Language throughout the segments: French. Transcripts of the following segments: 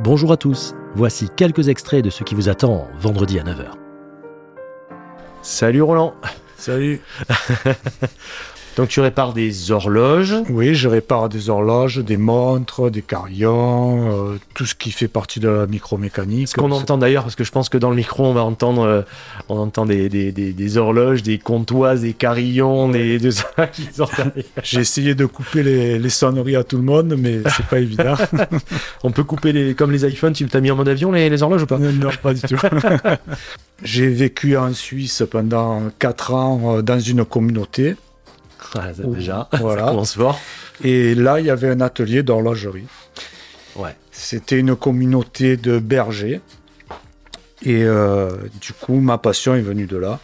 Bonjour à tous, voici quelques extraits de ce qui vous attend vendredi à 9h. Salut Roland. Salut Donc tu répares des horloges Oui, je répare des horloges, des montres, des carillons, euh, tout ce qui fait partie de la micromécanique. Ce qu'on entend d'ailleurs, parce que je pense que dans le micro, on va entendre, euh, on entend des, des, des, des horloges, des comptoirs, des carillons, des, de ça qui sortent. J'ai essayé de couper les, les sonneries à tout le monde, mais c'est pas évident. On peut couper les, comme les iPhones, tu t'as mis en mode avion les, les horloges ou pas non, pas du tout. J'ai vécu en Suisse pendant 4 ans euh, dans une communauté. Ça, Déjà, Voilà. ça commence fort. Et là, il y avait un atelier d'horlogerie. Ouais. C'était une communauté de bergers. Et euh, du coup, ma passion est venue de là.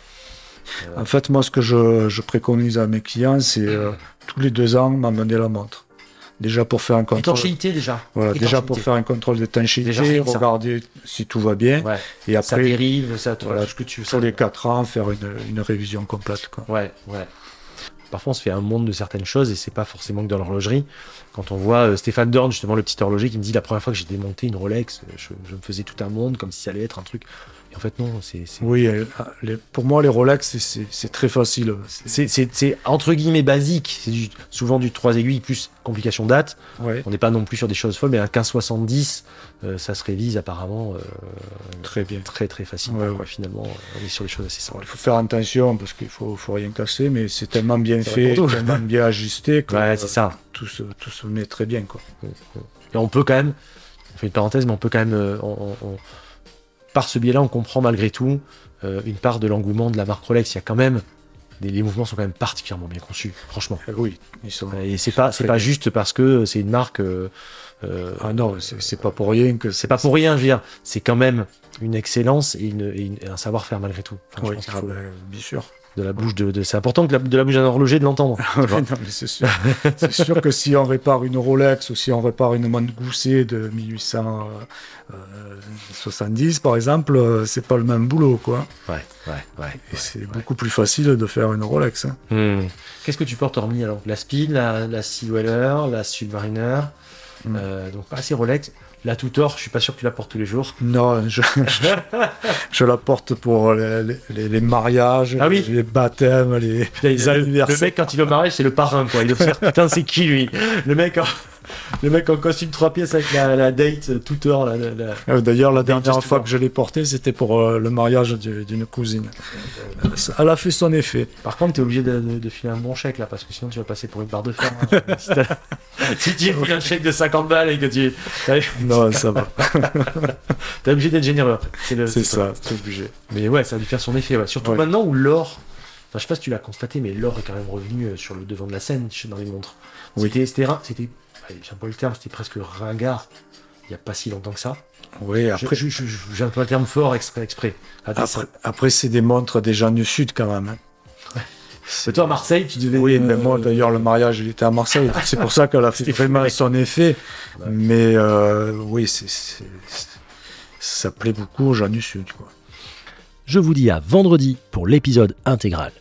En fait, moi, ce que je, je préconise à mes clients, c'est euh, tous les deux ans m'amener la montre. Déjà pour faire un contrôle. Étanchéité déjà. Voilà, déjà pour faire un contrôle Déjà, d'étanchéité, ça. regarder si tout va bien. Ouais. Et ça après, dérive, ça, voilà, ce que tu veux. sur les 4 ans, faire une, une révision complète. Quoi. Ouais, ouais. Parfois, on se fait un monde de certaines choses et c'est pas forcément que dans l'horlogerie. Quand on voit euh, Stéphane Dorn, justement, le petit horloger, qui me dit la première fois que j'ai démonté une Rolex, euh, je, je me faisais tout un monde comme si ça allait être un truc. En fait, non, c'est. Oui, euh, les- pour moi, les Rolex, c'est- très facile. C'est- entre guillemets basique. C'est du- souvent du 3 aiguilles plus complication date. Ouais, On n'est pas non plus sur des choses folles, mais un 1570, euh, ça se révise apparemment euh, très bien. très très facilement. Ouais, quoi. ouais. Finalement, on est sur des choses assez simples. il faut faire attention parce qu'il faut, faut rien casser, mais c'est tellement bien fait, tellement bien ajusté que euh, ça. tout, se, tout se met très bien. Quoi. Et on peut quand même, on fait une parenthèse, mais on peut quand même, on- on- on- par ce biais-là, on comprend malgré tout euh, une part de l'engouement de la marque Rolex. Il y a quand même, des, les mouvements sont quand même particulièrement bien conçus, franchement. Euh, oui, ils sont. Et c'est pas, c'est pas juste parce que c'est une marque. euh, euh, Ah non, c'est pas pour rien que c'est pas pour rien, je veux dire. C'est quand même une excellence et, une, et une- et un savoir-faire malgré tout. Enfin, je Oui, pense ah faut- ben, bien sûr. De la bouche de, de- c'est important que la- de la bouche d'un horloger de l'entendre. Mais c'est sûr. c'est sûr que si on répare une Rolex ou si on répare une montre Gousset de 1870, par exemple, euh, c'est pas le même boulot, quoi. Ouais, ouais, ouais. C'est beaucoup plus facile de faire une Rolex. hein. Hmm. Qu'est-ce que tu portes hormis alors La Speed, la, la Sea Dweller, la Submariner, Hmm. euh, donc pas assez Rolex. La Tutor, je suis pas sûr que tu la portes tous les jours. Non, je, je, je la porte pour les, les- les mariages, Ah oui. les baptêmes, les, les le, le anniversaires. mec quand il est au mariage, c'est le parrain quoi. Il observe putain c'est qui lui? Le mec en, le mec en costume trois pièces avec la, la date euh, Tutor. La, la- Euh, D'ailleurs, la dernière fois que je l'ai portée, c'était pour euh, le mariage du- d'une cousine. Elle a fait son effet. Par contre, t'es obligé de, de- de filer un bon chèque là parce que sinon tu vas passer pour une barre de fer. hein. si, tu files un chèque de 50 balles et que tu Non, ça va. t'es obligé d'être généreux. après. C'est ça, c'est obligé. Mais ouais, ça a dû faire son effet. ouais. Surtout Ouais. maintenant où l'or. Enfin, je sais pas si tu l'as constaté, mais l'or est quand même revenu euh, sur le devant de la scène dans les montres. Oui. C'était, c'était, j'aime pas le terme, c'était presque ringard. Il y a pas si longtemps que ça. Oui, Après, je- j'emploie le terme fort exprès. exprès. Après, c'est des montres des gens du Sud quand même. hein. Mais toi, à Marseille, tu devais. Oui, mais euh, moi d'ailleurs, le mariage, il était à Marseille. C'est pour ça qu'elle a fait vraiment son effet. Ouais. Mais euh, oui, c'est, c'est- c'est- ça plaît beaucoup aux gens du Sud. Quoi. Je vous dis à vendredi pour l'épisode intégral.